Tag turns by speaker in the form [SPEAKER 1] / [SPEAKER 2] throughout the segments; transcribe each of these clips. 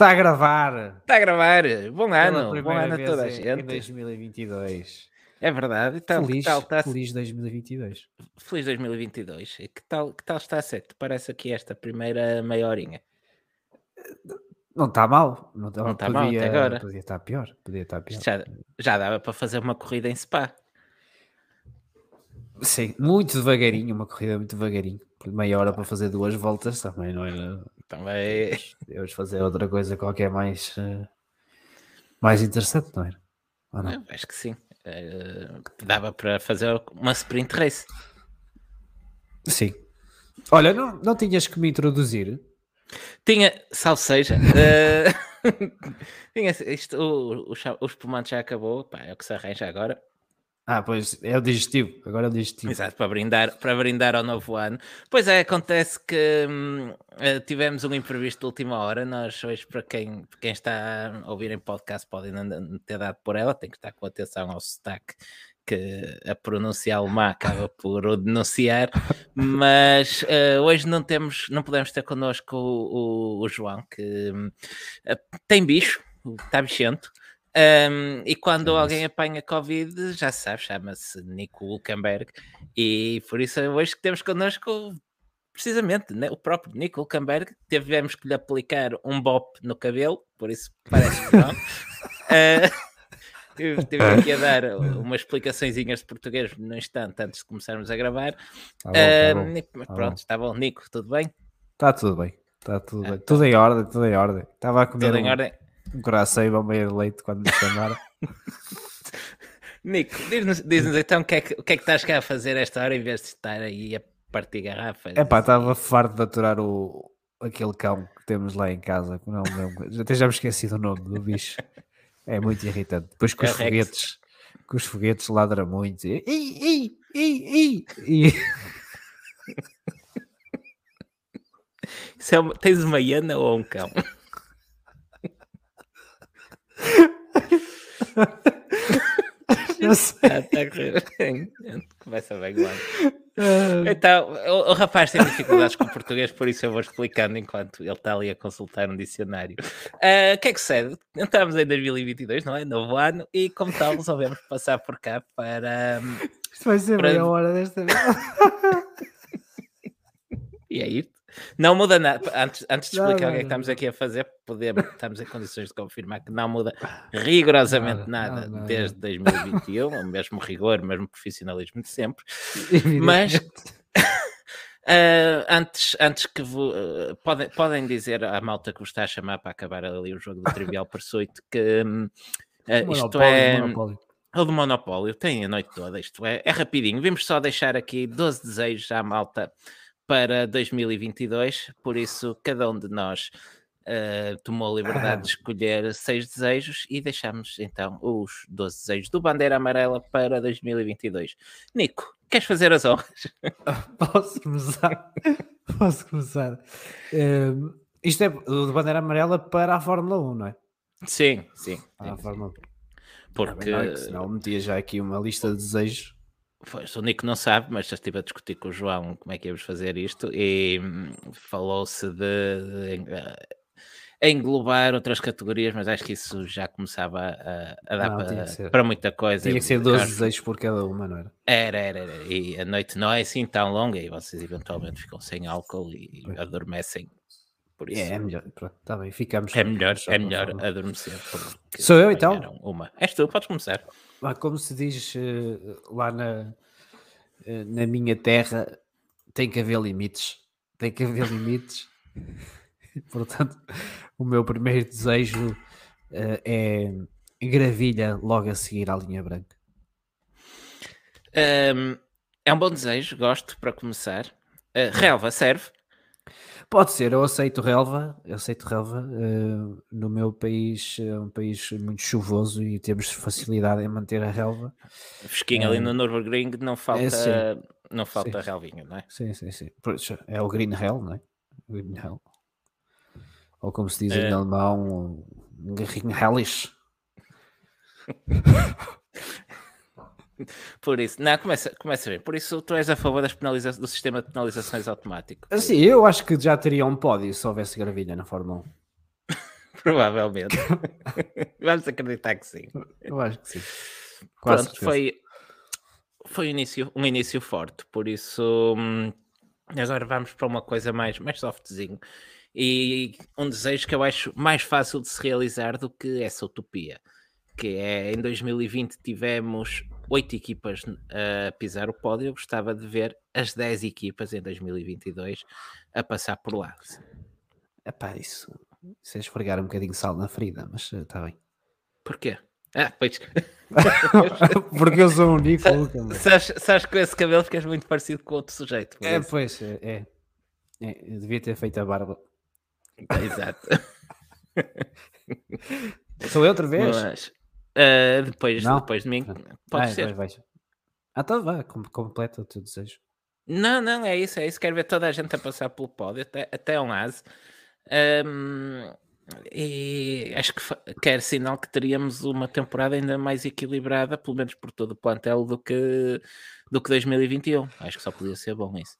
[SPEAKER 1] Está a gravar.
[SPEAKER 2] Está a gravar. Bom ano. Bom ano a toda a
[SPEAKER 1] em- Em
[SPEAKER 2] gente.
[SPEAKER 1] 2022.
[SPEAKER 2] É verdade. E tal,
[SPEAKER 1] feliz,
[SPEAKER 2] que tal está
[SPEAKER 1] feliz 2022.
[SPEAKER 2] feliz 2022. E que tal, que tal está a ser? Que te parece aqui esta primeira meia horinha?
[SPEAKER 1] Não está mal. Não está,
[SPEAKER 2] Não está mal até
[SPEAKER 1] podia,
[SPEAKER 2] agora.
[SPEAKER 1] Podia estar pior. Podia estar pior.
[SPEAKER 2] Já, já dava para fazer uma corrida em Spa.
[SPEAKER 1] Sim, muito devagarinho. Uma corrida muito devagarinho. Meia hora para fazer duas voltas também não era.
[SPEAKER 2] Também.
[SPEAKER 1] Deus fazer outra coisa qualquer mais, eh, mais interessante, não era? Ou não?
[SPEAKER 2] Eu acho que sim. Eh, dava para fazer uma sprint race.
[SPEAKER 1] Sim. Olha, não, não tinhas que me introduzir?
[SPEAKER 2] Tinha, salve seja. eh, tinha, isto, o, o, o espumante já acabou. Pá, é o que se arranja agora.
[SPEAKER 1] Ah, pois é o digestivo. Agora é o digestivo.
[SPEAKER 2] Exato, para brindar, para brindar ao novo ano. Pois é, acontece que hum, eh, tivemos um imprevisto de última hora. Nós hoje, para quem, quem está a ouvir em podcast, podem ter dado por ela, tem que estar com atenção ao sotaque que a pronúncia alemã acaba por o denunciar, mas eh, hoje não temos, não podemos ter connosco o, o- o João, que eh, tem bicho, está bichento. Hum, e quando
[SPEAKER 1] Chama-se-
[SPEAKER 2] alguém apanha Covid, já sabe, chama-se Nico Hulkenberg, e por isso é hoje que temos connosco precisamente né, o próprio Nico Hulkenberg. Tivemos que lhe aplicar um bop no cabelo, por isso parece que não. Eu Estive aqui a dar umas explicaçõezinhas de português no instante antes de começarmos a gravar.
[SPEAKER 1] Tá bom, tá
[SPEAKER 2] Eh,
[SPEAKER 1] bom. tá
[SPEAKER 2] pronto, está bom. Nico, tudo bem?
[SPEAKER 1] Está tudo bem. Está tudo
[SPEAKER 2] Ah,
[SPEAKER 1] bem.
[SPEAKER 2] tá.
[SPEAKER 1] Tudo em ordem, tudo em ordem. Estava a comer
[SPEAKER 2] Tudo em
[SPEAKER 1] um,
[SPEAKER 2] ordem?
[SPEAKER 1] Um coração ao meio de leite quando me chamaram.
[SPEAKER 2] Nico, diz-nos diz-nos então o que, é que, o que é que estás cá a fazer esta hora em vez de estar aí a partir garrafas.
[SPEAKER 1] É pá, estava farto de aturar o, aquele cão que temos lá em casa. Não, não, já- até já me esqueci do nome do bicho. É muito irritante. Depois com os foguetes, com os foguetes ladra muito. E, e, e, e, e.
[SPEAKER 2] Isso é uma- tens uma hiena ou um cão?
[SPEAKER 1] Eu sei.
[SPEAKER 2] A correr bem. Começa bem, claro.
[SPEAKER 1] Ah,
[SPEAKER 2] Então, o, o rapaz tem dificuldades com o português, por isso eu vou explicando enquanto ele está ali a consultar um dicionário. Ah, O que é que sucede? Entramos em 2022, não é? Novo ano, e como tal, resolvemos passar por cá para. hum,
[SPEAKER 1] Isto vai ser
[SPEAKER 2] Para-
[SPEAKER 1] meia hora desta vez.
[SPEAKER 2] E é isto. Não muda nada. Antes, antes de
[SPEAKER 1] Não,
[SPEAKER 2] explicar
[SPEAKER 1] não,
[SPEAKER 2] o que é que
[SPEAKER 1] não.
[SPEAKER 2] estamos aqui a fazer, podemos, estamos em condições de confirmar que não muda rigorosamente
[SPEAKER 1] Nada,
[SPEAKER 2] nada desde 2021, o mesmo rigor, o mesmo profissionalismo de sempre. Mas ah, antes, antes que ah, podem, podem dizer à malta que vos está a chamar para acabar ali o jogo do Trivial Pursuit que ah, isto é o do Monopólio, tem a noite toda, isto é, é rapidinho. Vimos só deixar aqui 12 desejos à malta para 2022, por isso cada um de nós ah, tomou a liberdade de escolher seis desejos e deixamos então os 12 desejos do Bandeira Amarela para 2022. Nico, queres fazer as honras?
[SPEAKER 1] Posso começar? Posso começar? Ehm, isto é o de bandeira amarela para a Fórmula 1, não é?
[SPEAKER 2] Sim, sim.
[SPEAKER 1] Para a Fórmula 1.
[SPEAKER 2] Porque
[SPEAKER 1] Não, é senão metia já aqui uma lista de desejos.
[SPEAKER 2] Pois, o Nico não sabe, mas já estive a discutir com o João como é que íamos fazer isto e hum, falou-se de, de, eh, englobar outras categorias, mas acho que isso já começava a, a dar para, para muita coisa.
[SPEAKER 1] Tinha que ser 12
[SPEAKER 2] acho-
[SPEAKER 1] desejos por cada uma, não era?
[SPEAKER 2] Era, era, era. E a noite não é assim tão longa e vocês eventualmente ficam sem álcool e
[SPEAKER 1] Pois.
[SPEAKER 2] adormecem. Por isso
[SPEAKER 1] É, é melhor. Pronto, está bem, ficamos.
[SPEAKER 2] é melhor, é melhor
[SPEAKER 1] Fórmula 1.
[SPEAKER 2] adormecer.
[SPEAKER 1] Sou eu, então?
[SPEAKER 2] Uma. És tu, podes começar.
[SPEAKER 1] Ah, Como se diz eh, lá na, eh, na minha terra, tem que haver limites. Tem que haver limites. Portanto, o meu primeiro desejo eh, é gravilha logo a seguir à linha branca.
[SPEAKER 2] Hum, é um bom desejo, gosto para começar. Uh, relva serve.
[SPEAKER 1] Pode ser, eu aceito relva, eu aceito relva. eh, no meu país é um país muito chuvoso e temos facilidade em manter a relva.
[SPEAKER 2] Fresquinho ali no Nürburgring, não falta,
[SPEAKER 1] É, sim.
[SPEAKER 2] não falta
[SPEAKER 1] Sim.
[SPEAKER 2] relvinho, não é?
[SPEAKER 1] Sim, sim, sim. É o Green Hell, não é? Green Hell. Ou como se diz
[SPEAKER 2] É.
[SPEAKER 1] em alemão, Green Hellish.
[SPEAKER 2] Por isso, não, começa, começa bem. Por isso, tu és a favor das penaliza do sistema de penalizações automático.
[SPEAKER 1] Assim, eu acho que já teria um pódio se houvesse gravilha na Fórmula 1.
[SPEAKER 2] Provavelmente. Vamos acreditar que sim.
[SPEAKER 1] Eu acho que sim. Quase
[SPEAKER 2] Pronto,
[SPEAKER 1] certeza.
[SPEAKER 2] foi, foi um, início, um início forte, por isso hum, agora vamos para uma coisa mais, mais softzinho e um desejo que eu acho mais fácil de se realizar do que essa utopia, que é em 2020 tivemos oito equipas a pisar o pódio, eu gostava de ver as 10 equipas em 2022 a passar por lá.
[SPEAKER 1] Epá, isso, isso é esfregar um bocadinho de sal na ferida, mas está bem.
[SPEAKER 2] Porquê? Ah, pois.
[SPEAKER 1] Porque eu sou um. Luca,
[SPEAKER 2] sabes, sabes que com esse cabelo ficas muito parecido com outro sujeito.
[SPEAKER 1] É,
[SPEAKER 2] isso.
[SPEAKER 1] pois, é, é. É, eu devia ter feito a barba.
[SPEAKER 2] Exato.
[SPEAKER 1] Sou eu outra vez?
[SPEAKER 2] Mas, ah, depois,
[SPEAKER 1] Não?
[SPEAKER 2] depois de mim,
[SPEAKER 1] Ah.
[SPEAKER 2] pode
[SPEAKER 1] Vai,
[SPEAKER 2] ser.
[SPEAKER 1] vai, vai. Ah, então vá, com- completa o teu desejo.
[SPEAKER 2] Não, não, é isso, é isso. Quero ver toda a gente a passar pelo pódio, até, até um ase. Ahm, e acho que quer sinal que teríamos uma temporada ainda mais equilibrada, pelo menos por todo o plantel, do que, do que 2021. Acho que só podia ser bom isso.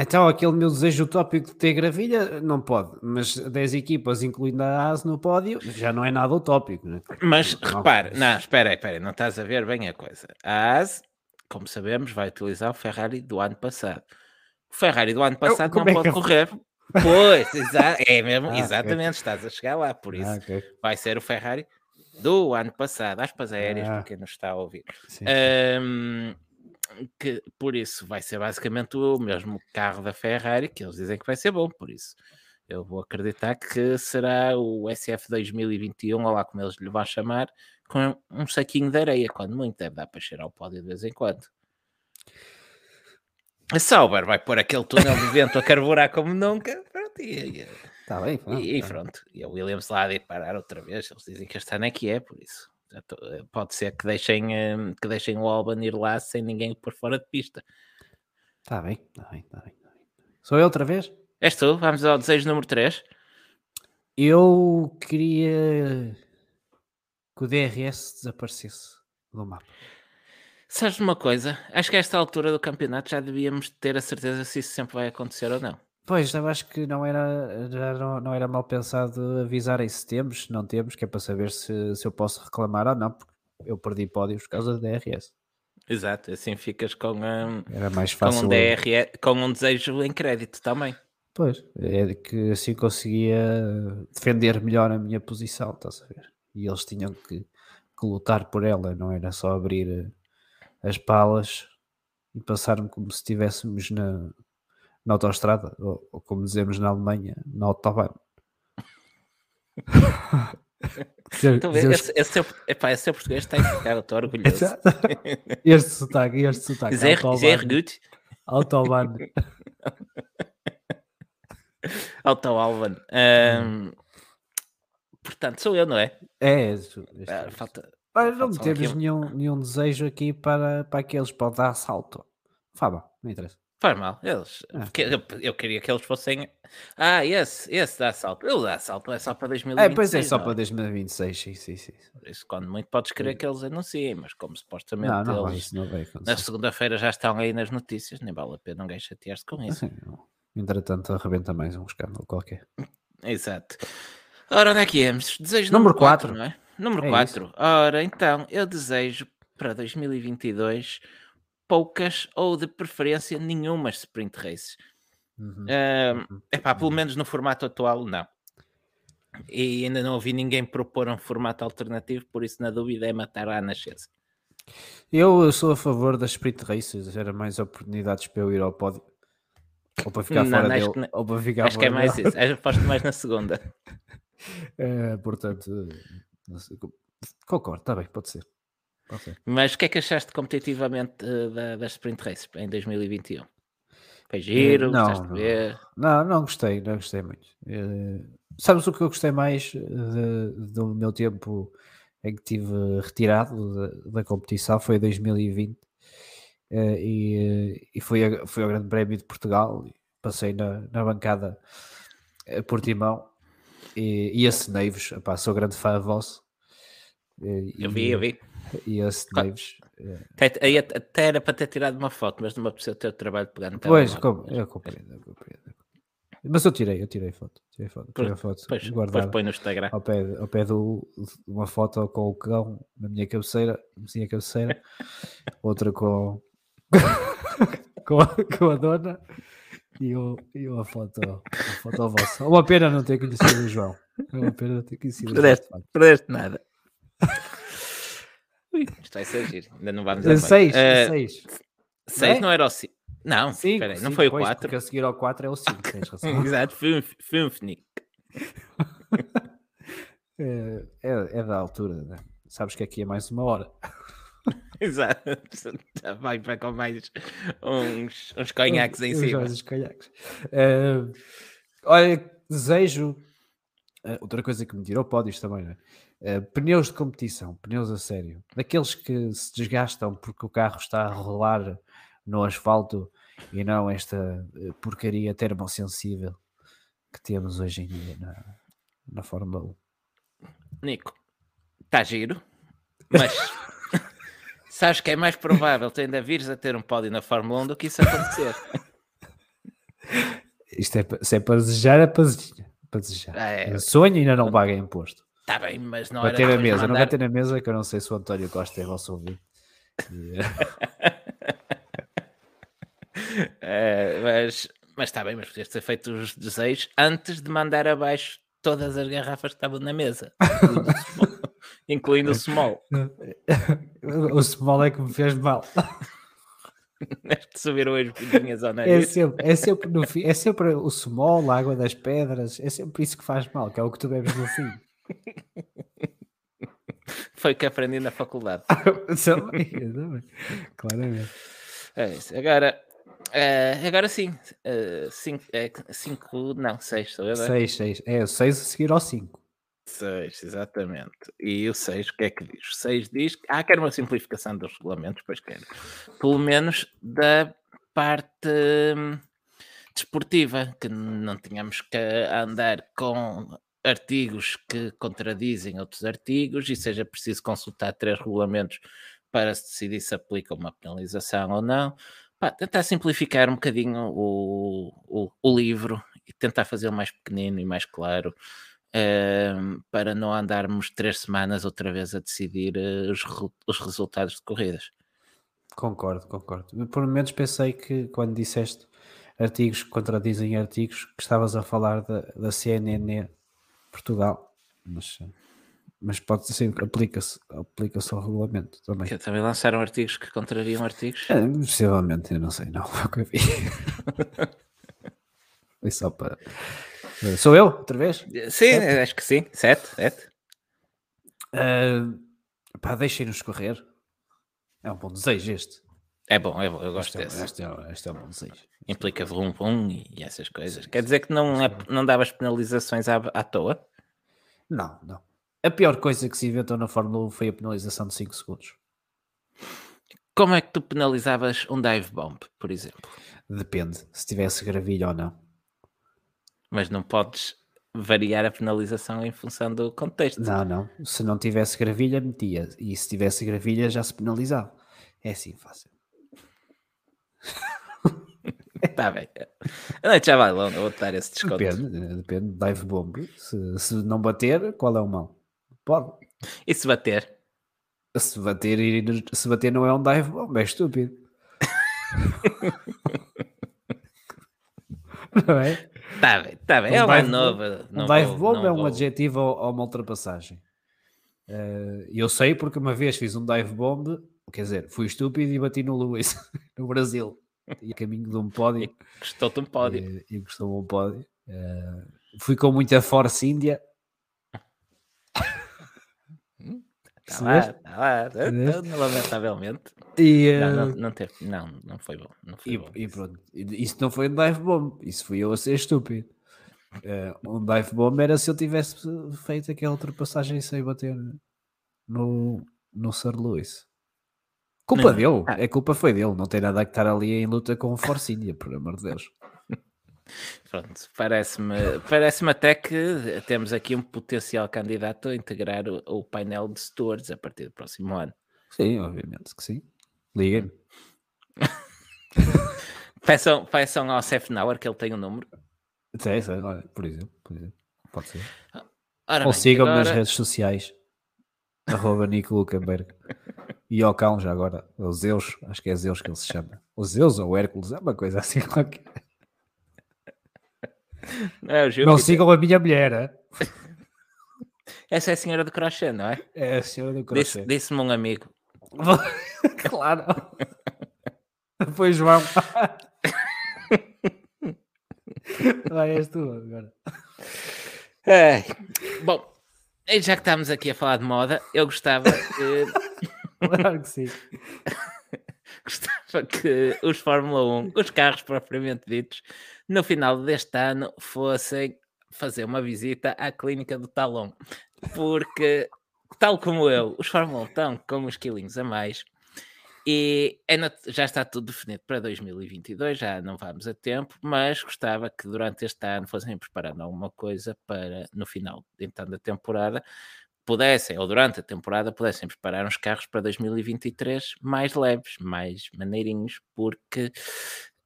[SPEAKER 1] Então, aquele meu desejo utópico de ter gravilha, não pode. Mas 10 equipas, incluindo a ASE no pódio, já não é nada utópico. Né?
[SPEAKER 2] Mas
[SPEAKER 1] Não,
[SPEAKER 2] repare, não, espera aí, espera aí, não estás a ver bem a coisa. A AS, como sabemos, vai utilizar o Ferrari do ano passado. O Ferrari do ano passado não
[SPEAKER 1] como é
[SPEAKER 2] pode correr. Pois, exa é mesmo,
[SPEAKER 1] Ah,
[SPEAKER 2] exatamente, estás a chegar lá, por isso
[SPEAKER 1] Ah, ok.
[SPEAKER 2] vai ser o Ferrari do ano passado, aspas aéreas,
[SPEAKER 1] Ah.
[SPEAKER 2] para quem nos está a ouvir.
[SPEAKER 1] Sim.
[SPEAKER 2] Ahm, que, por isso vai ser basicamente o mesmo carro da Ferrari, que eles dizem que vai ser bom, por isso eu vou acreditar que será o SF 2021, ou lá como eles lhe vão chamar, com um saquinho de areia, quando muito deve dar para cheirar o pódio de vez em quando. A Sauber vai pôr aquele túnel de vento a carburar como nunca, pronto, e, e-
[SPEAKER 1] Está bem, pronto,
[SPEAKER 2] e, e
[SPEAKER 1] tá.
[SPEAKER 2] pronto, e a Williams lá de parar outra vez. Eles dizem que este ano é que é, por isso. Tô- eh, pode ser que deixem, eh, que deixem o Alban ir lá sem ninguém por fora de pista.
[SPEAKER 1] Está bem, está bem, está bem, tá bem. Sou eu outra vez?
[SPEAKER 2] És tu? Vamos ao desejo número 3.
[SPEAKER 1] Eu queria que o DRS desaparecesse do mapa.
[SPEAKER 2] Sabes de uma coisa? Acho que a esta altura do campeonato já devíamos ter a certeza se isso sempre vai acontecer ou não.
[SPEAKER 1] Pois, eu acho que não era, já não, não era mal pensado avisarem se temos, se não temos, que é para saber se, se eu posso reclamar ou não, porque eu perdi pódios por causa do DRS.
[SPEAKER 2] Exato, assim ficas com, um,
[SPEAKER 1] Era mais
[SPEAKER 2] com,
[SPEAKER 1] fácil.
[SPEAKER 2] um DRE, com um desejo em crédito também.
[SPEAKER 1] Pois, é que assim conseguia defender melhor a minha posição, estás a ver? E eles tinham que, que lutar por ela, não era só abrir eh, as palas e passar-me como se estivéssemos na, na autostrada, ou, ou como dizemos na Alemanha, na Autobahn. Dizer-
[SPEAKER 2] esse, esse, seu, epá, esse seu português está a ficar, estou orgulhoso.
[SPEAKER 1] Exato. este sotaque, este sotaque.
[SPEAKER 2] Sehr,
[SPEAKER 1] Autobahn. Autobahn.
[SPEAKER 2] Auto Alban. Um, portanto, sou eu, não é?
[SPEAKER 1] É, este-
[SPEAKER 2] Ah, falta.
[SPEAKER 1] Olha, não temos
[SPEAKER 2] um-
[SPEAKER 1] nenhum, nenhum desejo aqui para, para aqueles para dar assalto. Fábio, não interessa.
[SPEAKER 2] Faz mal, eles.
[SPEAKER 1] Ah.
[SPEAKER 2] eu, eu queria que eles fossem. Ah, esse, esse dá assalto. Ele dá assalto, é só para
[SPEAKER 1] É,
[SPEAKER 2] 2026.
[SPEAKER 1] pois é, só
[SPEAKER 2] não
[SPEAKER 1] para 2026, sim, sim, sim.
[SPEAKER 2] Por isso, quando muito podes querer que eles anunciem, mas como supostamente
[SPEAKER 1] Não, não vai,
[SPEAKER 2] eles
[SPEAKER 1] isso não vai
[SPEAKER 2] na segunda-feira já estão aí nas notícias, nem vale a pena ninguém chatear-se com isso.
[SPEAKER 1] Assim, não. Entretanto, arrebenta mais um escândalo qualquer.
[SPEAKER 2] Exato. Ora, onde é que íamos? Desejo
[SPEAKER 1] Número
[SPEAKER 2] número 4,
[SPEAKER 1] quatro.
[SPEAKER 2] não é? Número
[SPEAKER 1] É
[SPEAKER 2] 4. Ora, então, eu desejo para 2022 poucas ou de preferência nenhumas sprint races.
[SPEAKER 1] Uhum. Uhum.
[SPEAKER 2] epá, pelo menos no formato atual, não. E ainda não ouvi ninguém propor um formato alternativo, por isso, na dúvida, é matar à nascença.
[SPEAKER 1] Eu sou a favor das sprint races, era mais oportunidades para eu ir ao pódio. Ou para ficar
[SPEAKER 2] Não,
[SPEAKER 1] fora
[SPEAKER 2] não,
[SPEAKER 1] dele,
[SPEAKER 2] que
[SPEAKER 1] ou para ficar
[SPEAKER 2] Acho que é mais
[SPEAKER 1] dele.
[SPEAKER 2] isso. Acho que aposto mais na segunda.
[SPEAKER 1] É, portanto, concordo, está bem, pode ser.
[SPEAKER 2] Mas o que é que achaste competitivamente eh, da, das sprint races em 2021? Foi giro,
[SPEAKER 1] Eh, não,
[SPEAKER 2] gostaste de
[SPEAKER 1] não.
[SPEAKER 2] ver?
[SPEAKER 1] Não, não gostei, não gostei muito. Eh, sabes o que eu gostei mais de- do meu tempo em que estive retirado da, da competição? Foi 2020 eh, e, e foi, a- foi ao Grande Prémio de Portugal. Passei na, na bancada eh, Portimão e, e acenei-vos. Epá, Sou grande fã vosso.
[SPEAKER 2] Eu vi, eu vi.
[SPEAKER 1] E acenei-vos.
[SPEAKER 2] Até, aí até- era para ter tirado uma foto, mas não me apeteceu ter o trabalho de pegar no
[SPEAKER 1] Pois, eu compreendo, eu compreendo. Mas eu tirei, eu tirei foto. Tirei foto, tirei foto
[SPEAKER 2] Depois, depois
[SPEAKER 1] guardada
[SPEAKER 2] põe no Instagram.
[SPEAKER 1] ao pé, ao pé do, uma foto com o cão na minha cabeceira, na minha cabeceira, outra com, com, a, com a dona e, o, e uma foto, uma foto vossa. Uma pena não ter conhecido o João. É uma pena não ter conhecido o João.
[SPEAKER 2] Perdeste, perdeste nada. Isto vai ser giro. Ainda não vamos a
[SPEAKER 1] Eh,
[SPEAKER 2] meio.
[SPEAKER 1] Seis,
[SPEAKER 2] Eh,
[SPEAKER 1] seis.
[SPEAKER 2] seis
[SPEAKER 1] é?
[SPEAKER 2] não era o 5. Não,
[SPEAKER 1] Cinco,
[SPEAKER 2] espera aí, não
[SPEAKER 1] cinco,
[SPEAKER 2] foi o
[SPEAKER 1] pois,
[SPEAKER 2] 4.
[SPEAKER 1] Porque a seguir ao 4 é o 5, tens razão.
[SPEAKER 2] Exato, Funfnick.
[SPEAKER 1] É, é, é da altura, né? Sabes que aqui é mais uma hora.
[SPEAKER 2] Exato. Vai para com mais uns, uns conhaques em cima.
[SPEAKER 1] olhos caiaques. Eh, olha, desejo. eh, outra coisa que me tirou pódios também, né? Eh, pneus de competição, pneus a sério. Daqueles que se desgastam porque o carro está a rolar no asfalto e não esta eh, porcaria termossensível que temos hoje em dia na, na Fórmula 1.
[SPEAKER 2] Nico, está giro, mas sabes que é mais provável tu ainda vires a ter um pódio na Fórmula 1 do que isso acontecer.
[SPEAKER 1] Isto é, se é para desejar, é para desejar.
[SPEAKER 2] Ah, é.
[SPEAKER 1] Sonho e ainda não paga imposto.
[SPEAKER 2] Está bem, mas não era
[SPEAKER 1] Bater na
[SPEAKER 2] depois
[SPEAKER 1] mesa, não bater na mesa, que eu não sei se o António Costa é vosso eh,
[SPEAKER 2] Eh, mas mas está bem, mas podias ter feito os desejos antes de mandar abaixo todas as garrafas que estavam na mesa, incluindo o small, o small.
[SPEAKER 1] é que me fez mal.
[SPEAKER 2] Subiram as bolinhas ao
[SPEAKER 1] É
[SPEAKER 2] nariz.
[SPEAKER 1] sempre, é sempre no fim, é sempre o small, a água das pedras, é sempre isso que faz mal, que é o que tu bebes no fim.
[SPEAKER 2] Foi o que aprendi na faculdade.
[SPEAKER 1] Claramente.
[SPEAKER 2] É isso. Agora, eh, agora sim. eh, cinco, é, cinco, não, seis, sou eu, não é?
[SPEAKER 1] 6, 6. É, o 6 a seguir ao 5.
[SPEAKER 2] 6, exatamente. E o 6, o que é que diz? O 6 diz que ah, quer uma simplificação dos regulamentos, pois quero. Pelo menos da parte hum, desportiva, que não tínhamos que andar com artigos que contradizem outros artigos e seja preciso consultar três regulamentos para se decidir se aplica uma penalização ou não. Pá, tentar simplificar um bocadinho o, o, o livro e tentar fazê-lo mais pequenino e mais claro ehm, para não andarmos três semanas outra vez a decidir eh, os, os resultados de corridas.
[SPEAKER 1] Concordo, concordo. Por momentos pensei que quando disseste artigos que contradizem artigos, que estavas a falar da, da CNN Portugal, mas, mas pode ser, aplica-se aplica-se ao regulamento também.
[SPEAKER 2] Que também lançaram artigos que contrariam artigos.
[SPEAKER 1] É, possivelmente, eu não sei, não, foi o que eu vi. Foi só para. Sou eu, outra vez?
[SPEAKER 2] Sim, acho que sim. Sete, sete.
[SPEAKER 1] Uh, pá, deixem-nos correr. É um bom desejo este.
[SPEAKER 2] É bom, é bom, eu gosto
[SPEAKER 1] Este é,
[SPEAKER 2] desse.
[SPEAKER 1] este, é, este é um bom desejo.
[SPEAKER 2] Implica vum vum e e essas coisas. Quer dizer que não, é, não davas penalizações à, à toa?
[SPEAKER 1] Não, não. A pior coisa que se inventou na Fórmula 1 foi a penalização de 5 segundos.
[SPEAKER 2] Como é que tu penalizavas um dive bomb, por exemplo?
[SPEAKER 1] Depende se tivesse gravilha ou não.
[SPEAKER 2] Mas não podes variar a penalização em função do contexto.
[SPEAKER 1] Não, não. Se não tivesse gravilha, metia. E se tivesse gravilha, já se penalizava. É assim fácil.
[SPEAKER 2] Está bem. A noite já vai longa, vou-te dar esse desconto.
[SPEAKER 1] Depende, depende. Dive bomb. Se, se não bater, qual é o mão? Pode.
[SPEAKER 2] E se bater?
[SPEAKER 1] Se bater, se bater não é um dive bomb, é estúpido. não é?
[SPEAKER 2] Está bem, está bem.
[SPEAKER 1] Um
[SPEAKER 2] é uma
[SPEAKER 1] dive
[SPEAKER 2] nova.
[SPEAKER 1] Um dive
[SPEAKER 2] vou-
[SPEAKER 1] bomb é um
[SPEAKER 2] vou-
[SPEAKER 1] adjetivo a a uma ultrapassagem. Eh, eu sei porque uma vez fiz um dive bomb, quer dizer, fui estúpido e bati no Lewis, no Brasil. E a caminho de um pódio.
[SPEAKER 2] Custou-te um pódio.
[SPEAKER 1] E, e gostou um pódio. Eh, fui com muita Force India.
[SPEAKER 2] Está lá,
[SPEAKER 1] percebeste?
[SPEAKER 2] está lá.
[SPEAKER 1] Percebeste?
[SPEAKER 2] Lamentavelmente.
[SPEAKER 1] E, eh,
[SPEAKER 2] Não, não, não, teve, não, não foi bom. Não foi
[SPEAKER 1] e,
[SPEAKER 2] bom.
[SPEAKER 1] e pronto. Isso não foi um dive bomb. Isso fui eu a ser estúpido. Eh, um dive bomb era se eu tivesse feito aquela ultrapassagem sem bater no, no Sir Lewis. Culpa
[SPEAKER 2] Não.
[SPEAKER 1] dele,
[SPEAKER 2] Ah.
[SPEAKER 1] é culpa foi dele, não tem nada a estar ali em luta com o Force India, por amor de Deus.
[SPEAKER 2] Pronto, parece-me parece até que temos aqui um potencial candidato a integrar o, o painel de stewards a partir do próximo ano.
[SPEAKER 1] Sim, obviamente que sim. Liguem-me.
[SPEAKER 2] Peçam, peçam ao Sefnauer que ele tem o número.
[SPEAKER 1] Sim, sim, por exemplo, por exemplo. Pode ser.
[SPEAKER 2] Ora
[SPEAKER 1] Ou sigam-me nas
[SPEAKER 2] agora-
[SPEAKER 1] redes sociais. Arroba Nico Lukenberg. E ao cão já agora. O Zeus, acho que é Zeus que ele se chama. O Zeus ou o Hércules, é uma coisa assim qualquer.
[SPEAKER 2] Não, é
[SPEAKER 1] Não sigam a minha mulher, é?
[SPEAKER 2] Essa é a senhora do crochê, não é?
[SPEAKER 1] É a senhora do
[SPEAKER 2] Disse-
[SPEAKER 1] crochê.
[SPEAKER 2] Disse-me um amigo.
[SPEAKER 1] claro. Pois João. Vai, és tu agora.
[SPEAKER 2] Ai, Bom, já que estamos aqui a falar de moda, eu gostava que,
[SPEAKER 1] Claro que sim.
[SPEAKER 2] gostava que os Fórmula 1, os carros propriamente ditos, no final deste ano fossem fazer uma visita à clínica do talão. Porque, tal como eu, os Fórmula 1 estão com uns quilinhos a mais e é já está tudo definido para 2022, já não vamos a tempo, mas gostava que durante este ano fossem preparando alguma coisa para, no final então, da temporada, pudessem, ou durante a temporada, pudessem preparar uns carros para 2023 mais leves, mais maneirinhos, porque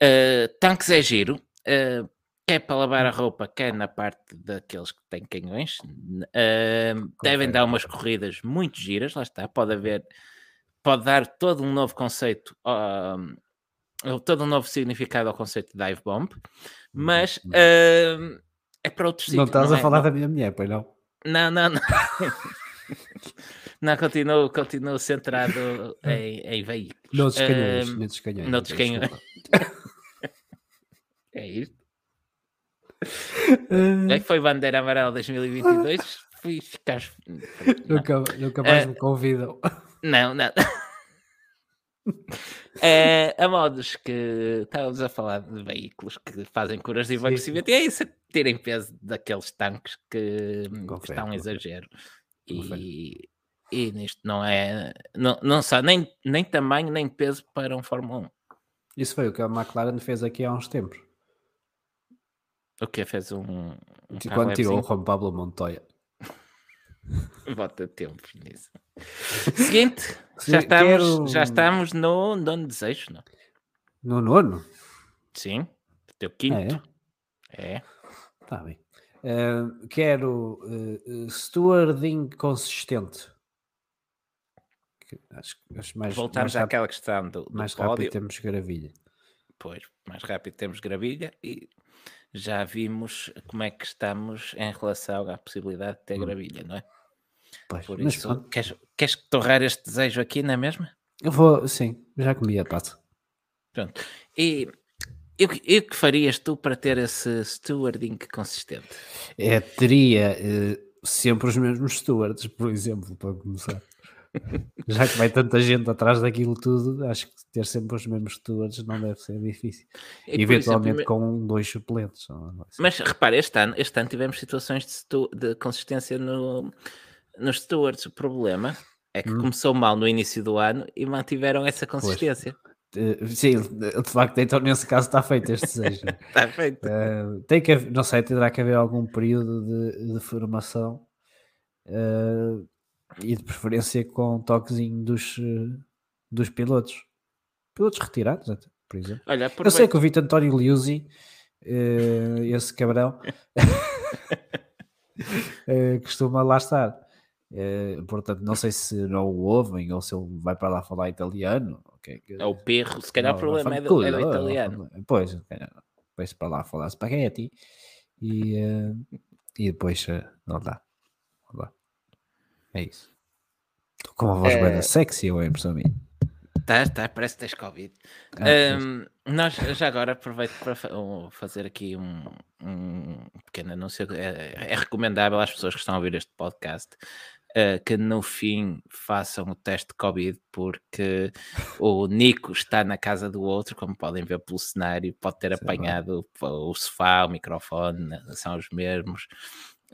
[SPEAKER 2] eh, tanques é giro, eh, quer para lavar a roupa, quer na parte daqueles que têm canhões, eh, devem dar umas corridas muito giras, lá está, pode haver, pode dar todo um novo conceito, ou todo um novo significado ao conceito de dive bomb, mas
[SPEAKER 1] Uhum.
[SPEAKER 2] é para outros
[SPEAKER 1] Não estás a
[SPEAKER 2] é?
[SPEAKER 1] falar
[SPEAKER 2] Não-
[SPEAKER 1] da minha mulher, pois não?
[SPEAKER 2] Não, não, não. não, continuo, continuo centrado em, em veículos.
[SPEAKER 1] Noutros canhões.
[SPEAKER 2] Ahm,
[SPEAKER 1] Noutros canhões.
[SPEAKER 2] noutros canhões. é isto.
[SPEAKER 1] Ah,
[SPEAKER 2] É que foi bandeira amarela 2022. Fui ficar.
[SPEAKER 1] Nunca, nunca mais
[SPEAKER 2] Eh,
[SPEAKER 1] me convidam.
[SPEAKER 2] não. não. É, a modos que estávamos a falar de veículos que fazem curas de
[SPEAKER 1] Sim,
[SPEAKER 2] emagrecimento, e é isso, tirem peso daqueles tanques que,
[SPEAKER 1] Confere,
[SPEAKER 2] está um
[SPEAKER 1] confere.
[SPEAKER 2] exagero. E, e nisto não é, não, não só nem, nem tamanho nem peso para um Fórmula 1.
[SPEAKER 1] Isso foi o que a McLaren fez aqui há uns tempos.
[SPEAKER 2] O que fez um, um
[SPEAKER 1] Quando tirou o? Juan Pablo Montoya.
[SPEAKER 2] Bota tempos nisso. Seguinte, já estamos,
[SPEAKER 1] quero-
[SPEAKER 2] já estamos no nono desejo, não?
[SPEAKER 1] No nono?
[SPEAKER 2] Sim, teu quinto.
[SPEAKER 1] é?
[SPEAKER 2] É.
[SPEAKER 1] Está bem. Ah, quero uh, stewarding consistente. Que Acho, acho mais,
[SPEAKER 2] Voltamos
[SPEAKER 1] mais, rápido,
[SPEAKER 2] àquela questão do, do
[SPEAKER 1] mais
[SPEAKER 2] pódio.
[SPEAKER 1] rápido temos gravilha.
[SPEAKER 2] Pois, mais rápido temos gravilha e já vimos como é que estamos em relação à possibilidade de ter
[SPEAKER 1] Hum.
[SPEAKER 2] gravilha, não é?
[SPEAKER 1] Pois,
[SPEAKER 2] Por isso, queres, queres torrar este desejo aqui, não é mesmo?
[SPEAKER 1] eu vou, sim, já comi a pata.
[SPEAKER 2] Pronto. O que- e o que farias tu para ter esse stewarding consistente?
[SPEAKER 1] É, teria eh, sempre os mesmos stewards, por exemplo, para começar. Já que vai tanta gente atrás daquilo tudo, acho que ter sempre os mesmos stewards não deve ser difícil.
[SPEAKER 2] E,
[SPEAKER 1] Eventualmente
[SPEAKER 2] exemplo,
[SPEAKER 1] com dois suplentes.
[SPEAKER 2] Mas repara, este ano, este ano tivemos situações de, de consistência no, nos stewards. O problema é que
[SPEAKER 1] Hum.
[SPEAKER 2] começou mal no início do ano e mantiveram essa consistência.
[SPEAKER 1] Eh, sim, de facto, então nesse caso está feito este desejo.
[SPEAKER 2] Está feito.
[SPEAKER 1] Eh, tem que não sei, terá que haver algum período de, de formação eh, e de preferência com um toquezinho dos, eh, dos pilotos. Pilotos retirados, até, por exemplo.
[SPEAKER 2] Olha,
[SPEAKER 1] Eu sei
[SPEAKER 2] aproveita-
[SPEAKER 1] que o Vitor António Liuzzi, eh, esse cabrão, eh, costuma lá estar. Eh, portanto, não sei se não o ouvem ou se ele vai para lá falar italiano. o que é
[SPEAKER 2] é o perro, se calhar o
[SPEAKER 1] não,
[SPEAKER 2] problema é do,
[SPEAKER 1] fanculo,
[SPEAKER 2] é do italiano.
[SPEAKER 1] Pois, se calhar, vai-se para lá falar spaghetti e, eh, e depois eh, não dá. Não dá. É isso. Estou com uma voz bem sexy ou é impressão minha?
[SPEAKER 2] Tá, tá, parece que tens Covid.
[SPEAKER 1] Ah.
[SPEAKER 2] Ahm, nós já agora aproveito para fa- um, fazer aqui um, um pequeno anúncio. É, é recomendável às pessoas que estão a ouvir este podcast eh, que no fim façam o teste de Covid, porque o Nico está na casa do outro, como podem ver pelo cenário, pode ter
[SPEAKER 1] Sim, é
[SPEAKER 2] apanhado o o sofá, o microfone, são os mesmos.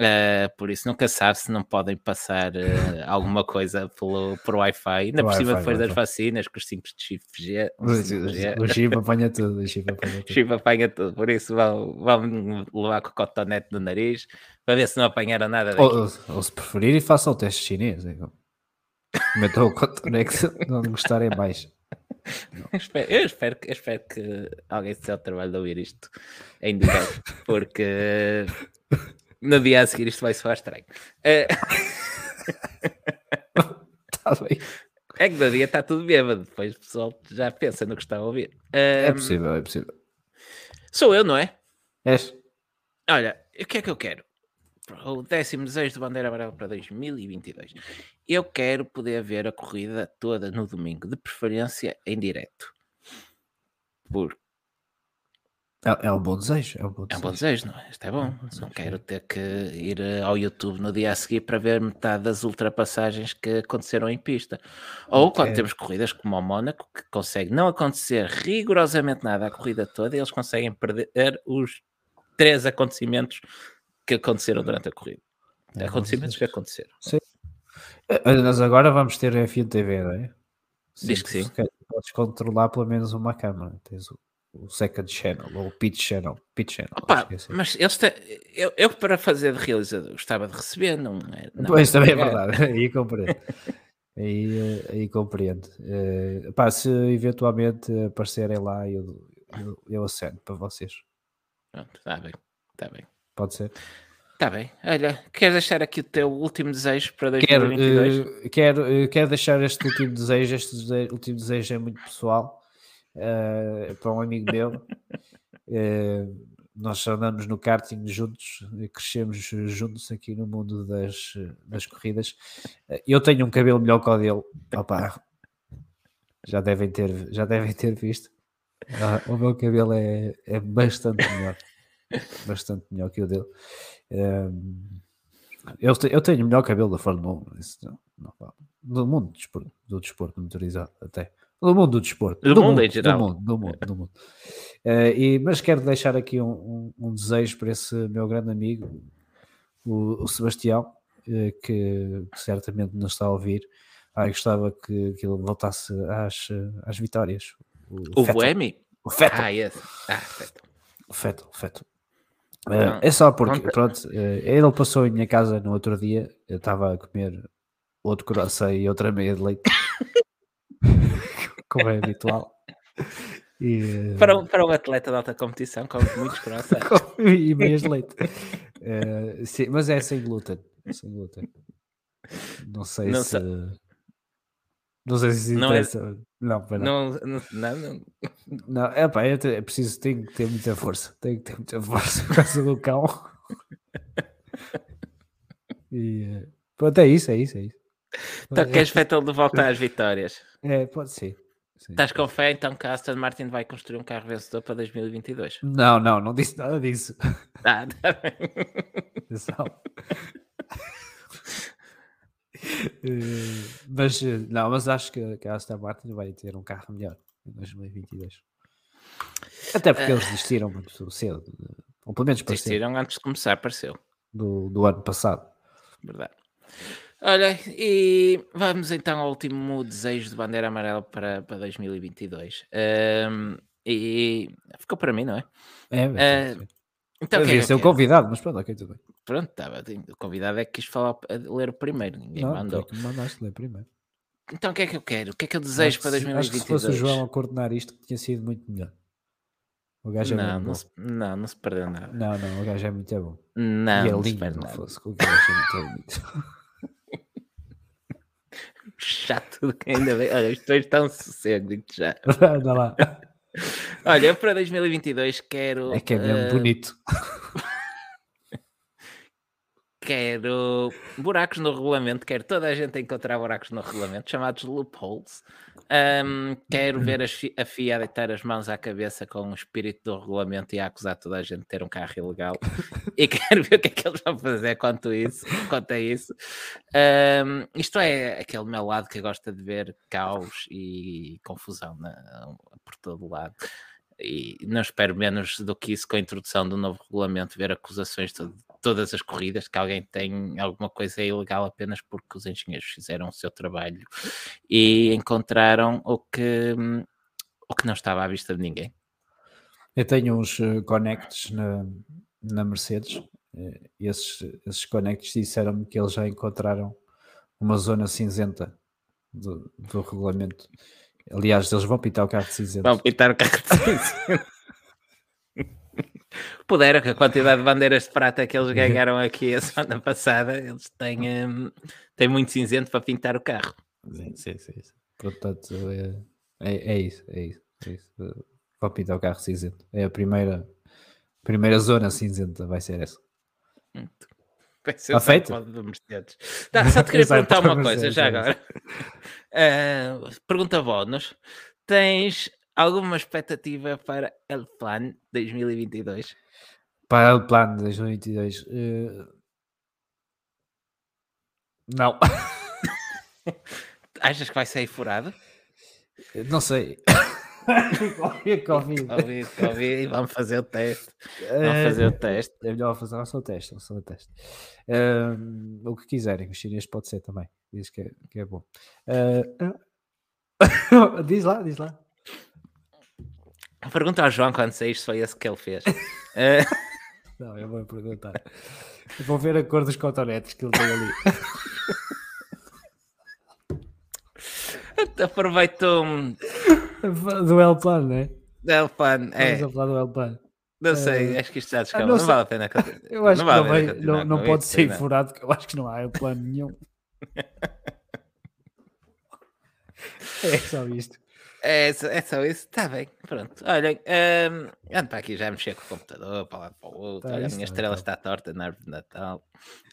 [SPEAKER 2] Eh, por isso nunca sabe se não podem passar eh, alguma coisa pelo, por Wi-Fi, ainda
[SPEAKER 1] Por
[SPEAKER 2] cima depois das vacinas, com os 5 de G,
[SPEAKER 1] O, o, o chip apanha tudo. O chip apanha tudo.
[SPEAKER 2] chip apanha tudo, por isso vão, vão levar com o cotonete no nariz para ver se não apanharam nada.
[SPEAKER 1] Ou, ou- se preferirem, façam o teste chinês. é. Metam o cotonete se não gostarem mais.
[SPEAKER 2] Eu espero, eu espero, que- eu espero que alguém se dê o trabalho de ouvir isto em direto, porque no dia a seguir isto vai soar estranho. Eh,
[SPEAKER 1] Tá bem.
[SPEAKER 2] é que no dia está tudo bêbado, depois o pessoal já pensa no que está a ouvir.
[SPEAKER 1] É
[SPEAKER 2] Eh,
[SPEAKER 1] possível, é possível.
[SPEAKER 2] Sou eu, não é?
[SPEAKER 1] És?
[SPEAKER 2] Olha, o que é que eu quero? O décimo desejo de bandeira amarela para 2022. Eu quero poder ver a corrida toda no domingo, de preferência em direto. Por,
[SPEAKER 1] É, é um bom desejo. É um bom
[SPEAKER 2] é um
[SPEAKER 1] desejo.
[SPEAKER 2] bom desejo, não é? Isto é bom. Não quero ter que ir eh, ao YouTube no dia a seguir para ver metade das ultrapassagens que aconteceram em pista. Ou quando
[SPEAKER 1] Ok.
[SPEAKER 2] temos corridas como o Mónaco, que consegue não acontecer rigorosamente nada a corrida toda, e eles conseguem perder os três acontecimentos que aconteceram durante a corrida.
[SPEAKER 1] É
[SPEAKER 2] acontecimentos que
[SPEAKER 1] desejo.
[SPEAKER 2] aconteceram.
[SPEAKER 1] Eh, Olha, nós agora vamos ter F1 TV, não é?
[SPEAKER 2] Diz que sim.
[SPEAKER 1] Podes controlar pelo menos uma câmara. Tens o, o second channel, ou o pitch channel. Pitch channel
[SPEAKER 2] Opa,
[SPEAKER 1] é assim.
[SPEAKER 2] mas eles têm- eu, eu para fazer de realizador gostava de receber, não é? Não,
[SPEAKER 1] Pois também é
[SPEAKER 2] pagar.
[SPEAKER 1] verdade, aí compreendo. Aí, aí compreendo. Eh, pá, se eventualmente aparecerem lá, eu, eu, eu aceno para vocês.
[SPEAKER 2] Pronto, está bem, está bem.
[SPEAKER 1] Pode ser?
[SPEAKER 2] Está bem. Olha, queres deixar aqui o teu último desejo para
[SPEAKER 1] Quero,
[SPEAKER 2] 2022?
[SPEAKER 1] eh, quero, eh, quero deixar este último desejo. Este dese- último desejo é muito pessoal eh, para um amigo meu. Eh, nós andamos no karting juntos, eh, crescemos juntos aqui no mundo das, das corridas. Eu tenho um cabelo melhor que o dele. Opa, já devem ter, já devem ter visto. Ah, o meu cabelo é, é bastante melhor. Bastante melhor que o dele. Ehm, eu, te- eu tenho o melhor cabelo da Fórmula 1. Isso não, não do mundo do desporto, do desporto motorizado, até. Do mundo do desporto.
[SPEAKER 2] Do mundo em geral.
[SPEAKER 1] Do mundo, do mundo, do mundo. Eh, e, mas quero deixar aqui um, um- um desejo para esse meu grande amigo, o, o Sebastião, eh, que, que certamente nos está a ouvir. Ah, gostava que, que ele voltasse às, às vitórias.
[SPEAKER 2] O. Boemi?
[SPEAKER 1] O Vettel.
[SPEAKER 2] Ah, esse. Ah, Vettel.
[SPEAKER 1] O Feto, o Feto. Eh, é só porque, pronto, ele passou em minha casa no outro dia, eu estava a comer outro croissant e outra meia de leite, como é habitual. E, eh,
[SPEAKER 2] Para, um, para um atleta de alta competição, come muitos croissants.
[SPEAKER 1] e meias de leite. Eh, sim, mas é sem glúten. Sem glúten. Não sei
[SPEAKER 2] Não
[SPEAKER 1] se. Não sei se
[SPEAKER 2] Não é-
[SPEAKER 1] interessa. Não, para não.
[SPEAKER 2] Não, não, não, não.
[SPEAKER 1] Não, é pá, te- é preciso, tenho que ter muita força. Tenho que ter muita força por causa do cão. E eh, pronto, é isso, é isso, é isso.
[SPEAKER 2] Então queres Vettel de volta às vitórias?
[SPEAKER 1] É, pode ser. Sim.
[SPEAKER 2] Estás com fé então que a Aston Martin vai construir um carro vencedor para 2022?
[SPEAKER 1] Não, não, não disse nada disso.
[SPEAKER 2] Ah, tá bem.
[SPEAKER 1] Atenção. Eh, mas eh, não, mas acho que, que a Aston Martin vai ter um carro melhor em 2022. Até porque eles desistiram muito cedo, ou pelo menos
[SPEAKER 2] Desistiram antes de começar, pareceu.
[SPEAKER 1] do, do ano passado.
[SPEAKER 2] Verdade. Olha, e vamos então ao último desejo de bandeira amarela para, para 2022. Ahm, e ficou para mim, não é?
[SPEAKER 1] É,
[SPEAKER 2] Eh,
[SPEAKER 1] sim.
[SPEAKER 2] Então, é
[SPEAKER 1] devia
[SPEAKER 2] que
[SPEAKER 1] ser o
[SPEAKER 2] quero?
[SPEAKER 1] convidado, mas pronto, ok, tudo bem.
[SPEAKER 2] Pronto, estava. O convidado é que quis falar, a ler o primeiro, ninguém
[SPEAKER 1] Não,
[SPEAKER 2] mandou.
[SPEAKER 1] é me mandaste ler primeiro.
[SPEAKER 2] Então, o que é que eu quero? O que é que eu desejo
[SPEAKER 1] Acho
[SPEAKER 2] para
[SPEAKER 1] que se- Acho que se fosse o
[SPEAKER 2] 2022?
[SPEAKER 1] João a coordenar isto, tinha sido muito melhor. O gajo é
[SPEAKER 2] Não,
[SPEAKER 1] muito
[SPEAKER 2] não
[SPEAKER 1] bom.
[SPEAKER 2] se, não, não se perdeu nada.
[SPEAKER 1] Não, não, o gajo é muito bom.
[SPEAKER 2] Não,
[SPEAKER 1] e é
[SPEAKER 2] não se
[SPEAKER 1] lindo,
[SPEAKER 2] perde
[SPEAKER 1] não
[SPEAKER 2] nada.
[SPEAKER 1] fosse, o gajo é muito bonito.
[SPEAKER 2] Chato, ainda bem. Olha, está um sossego, digo-te já.
[SPEAKER 1] Anda lá.
[SPEAKER 2] Olha, eu para 2022 quero.
[SPEAKER 1] É que é mesmo
[SPEAKER 2] eh,
[SPEAKER 1] bonito.
[SPEAKER 2] quero buracos no regulamento, quero toda a gente encontrar buracos no regulamento, chamados loopholes. Ahm, quero ver as fi- a FIA deitar as mãos à cabeça com o espírito do regulamento e a acusar toda a gente de ter um carro ilegal. e quero ver o que é que eles vão fazer quanto, isso, quanto a isso. Ahm, isto é aquele meu lado que gosta de ver caos e confusão na- por todo lado. E não espero menos do que isso com a introdução do novo regulamento, ver acusações de todas as corridas, que alguém tem alguma coisa ilegal apenas porque os engenheiros fizeram o seu trabalho e encontraram o que, o que não estava à vista de ninguém.
[SPEAKER 1] Eu tenho uns eh, connects na, na Mercedes. eh, e esses, esses connects disseram-me que eles já encontraram uma zona cinzenta do, do regulamento. Aliás, eles vão pintar o carro de cinzento.
[SPEAKER 2] Vão pintar o carro de cinzento. Pudera, que a quantidade de bandeiras de prata que eles ganharam aqui a semana passada, eles têm, um, têm muito cinzento para pintar o carro.
[SPEAKER 1] Sim, sim, sim. Portanto, é, é, é, isso, é isso, é isso. Vão pintar o carro cinzento. É a primeira, primeira zona cinzenta, vai ser essa.
[SPEAKER 2] Ser Está feito? Do Mercedes. Tá, só te queria perguntar uma coisa, já agora. Uh, pergunta bónus. Tens alguma expectativa para El Plan 2022?
[SPEAKER 1] Para El Plan 2022? Uh... Não.
[SPEAKER 2] Achas que vai sair furado?
[SPEAKER 1] Não sei.
[SPEAKER 2] Covid, Covid. Covid, Covid, vamos fazer o teste. Vamos é, fazer o teste.
[SPEAKER 1] É melhor fazer só o teste, só o teste. Um, o que quiserem, o chinês pode ser também. Diz que é, que é bom. Uh, diz lá, diz lá.
[SPEAKER 2] Pergunta ao João quando saíste, foi esse que ele fez. uh...
[SPEAKER 1] Não, eu vou perguntar. vou ver a cor dos cotonetes que ele tem ali.
[SPEAKER 2] Aproveito
[SPEAKER 1] do El Plan, não é?
[SPEAKER 2] Do El Plan, é.
[SPEAKER 1] Estamos a falar do.
[SPEAKER 2] Não sei, uh, acho que isto já descalma. Não, não, vale a pena.
[SPEAKER 1] Eu acho não que vale não, não, não pode ser furado, porque eu acho que não há El Plan nenhum. é só isto.
[SPEAKER 2] É, é só isso, está bem, pronto. Olhem, um, ando para aqui já mexer com o computador, para lá para o outro. Tá, Olha, a minha estrela está torta na árvore de Natal.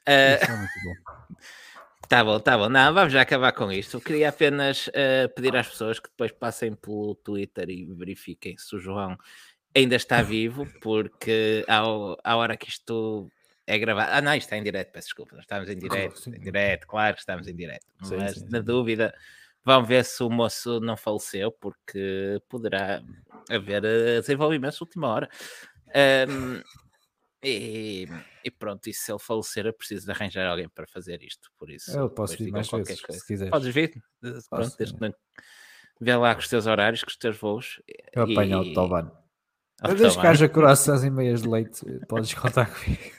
[SPEAKER 2] Uh, isso é muito bom. Tá bom, tá bom. Não, vamos já acabar com isto. Eu queria apenas uh, pedir às pessoas que depois passem pelo Twitter e verifiquem se o João ainda está vivo, porque ao, à hora que isto é gravado. Ah, não, isto está em direto, peço desculpa. Nós estamos em direto, claro, em direto, claro que estamos em direto. Sim, Mas sim, na sim. dúvida, vão ver se o moço não faleceu, porque poderá haver uh, desenvolvimentos de última hora. Um, e, e, pronto, e se ele falecer, eu preciso de arranjar alguém para fazer isto. Por isso,
[SPEAKER 1] eu posso vir mais vezes, coisa. se quiser.
[SPEAKER 2] Podes vir, posso, pronto, desde que vê lá com os teus horários, com os teus voos.
[SPEAKER 1] Eu apanho o Toban. Desde que haja corações e meias de leite, podes contar comigo.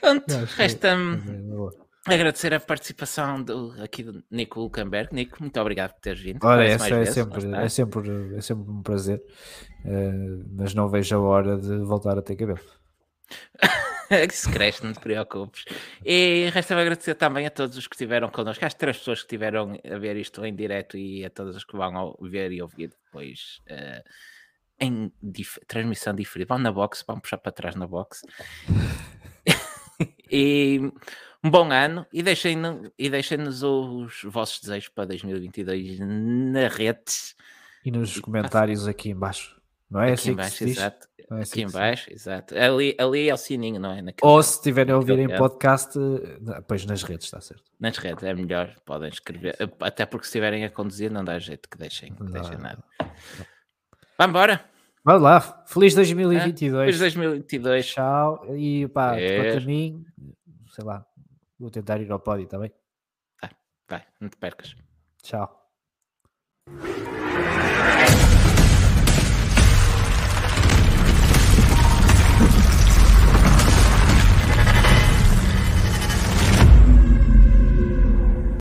[SPEAKER 2] Pronto, resta-me agradecer a participação do, aqui do Nico Hulkenberg. Nico, muito obrigado por teres vindo.
[SPEAKER 1] Olha, essa é, sempre, é, sempre, é sempre um prazer, uh, mas não vejo a hora de voltar a ter cabelo.
[SPEAKER 2] Se cresce, não te preocupes. E resta-me agradecer também a todos os que estiveram connosco, às três pessoas que estiveram a ver isto em direto e a todas as que vão ver e ouvir depois uh, em dif transmissão diferente. Vão na box, vão puxar para trás na box. e um bom ano e deixem-nos e deixem os vossos desejos para 2022 na rede.
[SPEAKER 1] E nos e comentários aqui embaixo. Não é
[SPEAKER 2] aqui
[SPEAKER 1] assim
[SPEAKER 2] embaixo, exato. É assim aqui embaixo, exato. Ali, ali é o sininho, não é?
[SPEAKER 1] Ou se estiverem a ouvir em podcast, pois nas redes está certo.
[SPEAKER 2] Nas redes é melhor, podem escrever. Até porque se estiverem a conduzir, não dá jeito que deixem, que deixem nada. Vamos embora.
[SPEAKER 1] Vamos lá, feliz 2022.
[SPEAKER 2] É? Feliz 2022.
[SPEAKER 1] Tchau. E pá, é. quanto a mim, sei lá, Vou tentar ir ao pódio, está bem?
[SPEAKER 2] Vai, vai, não te percas.
[SPEAKER 1] Tchau.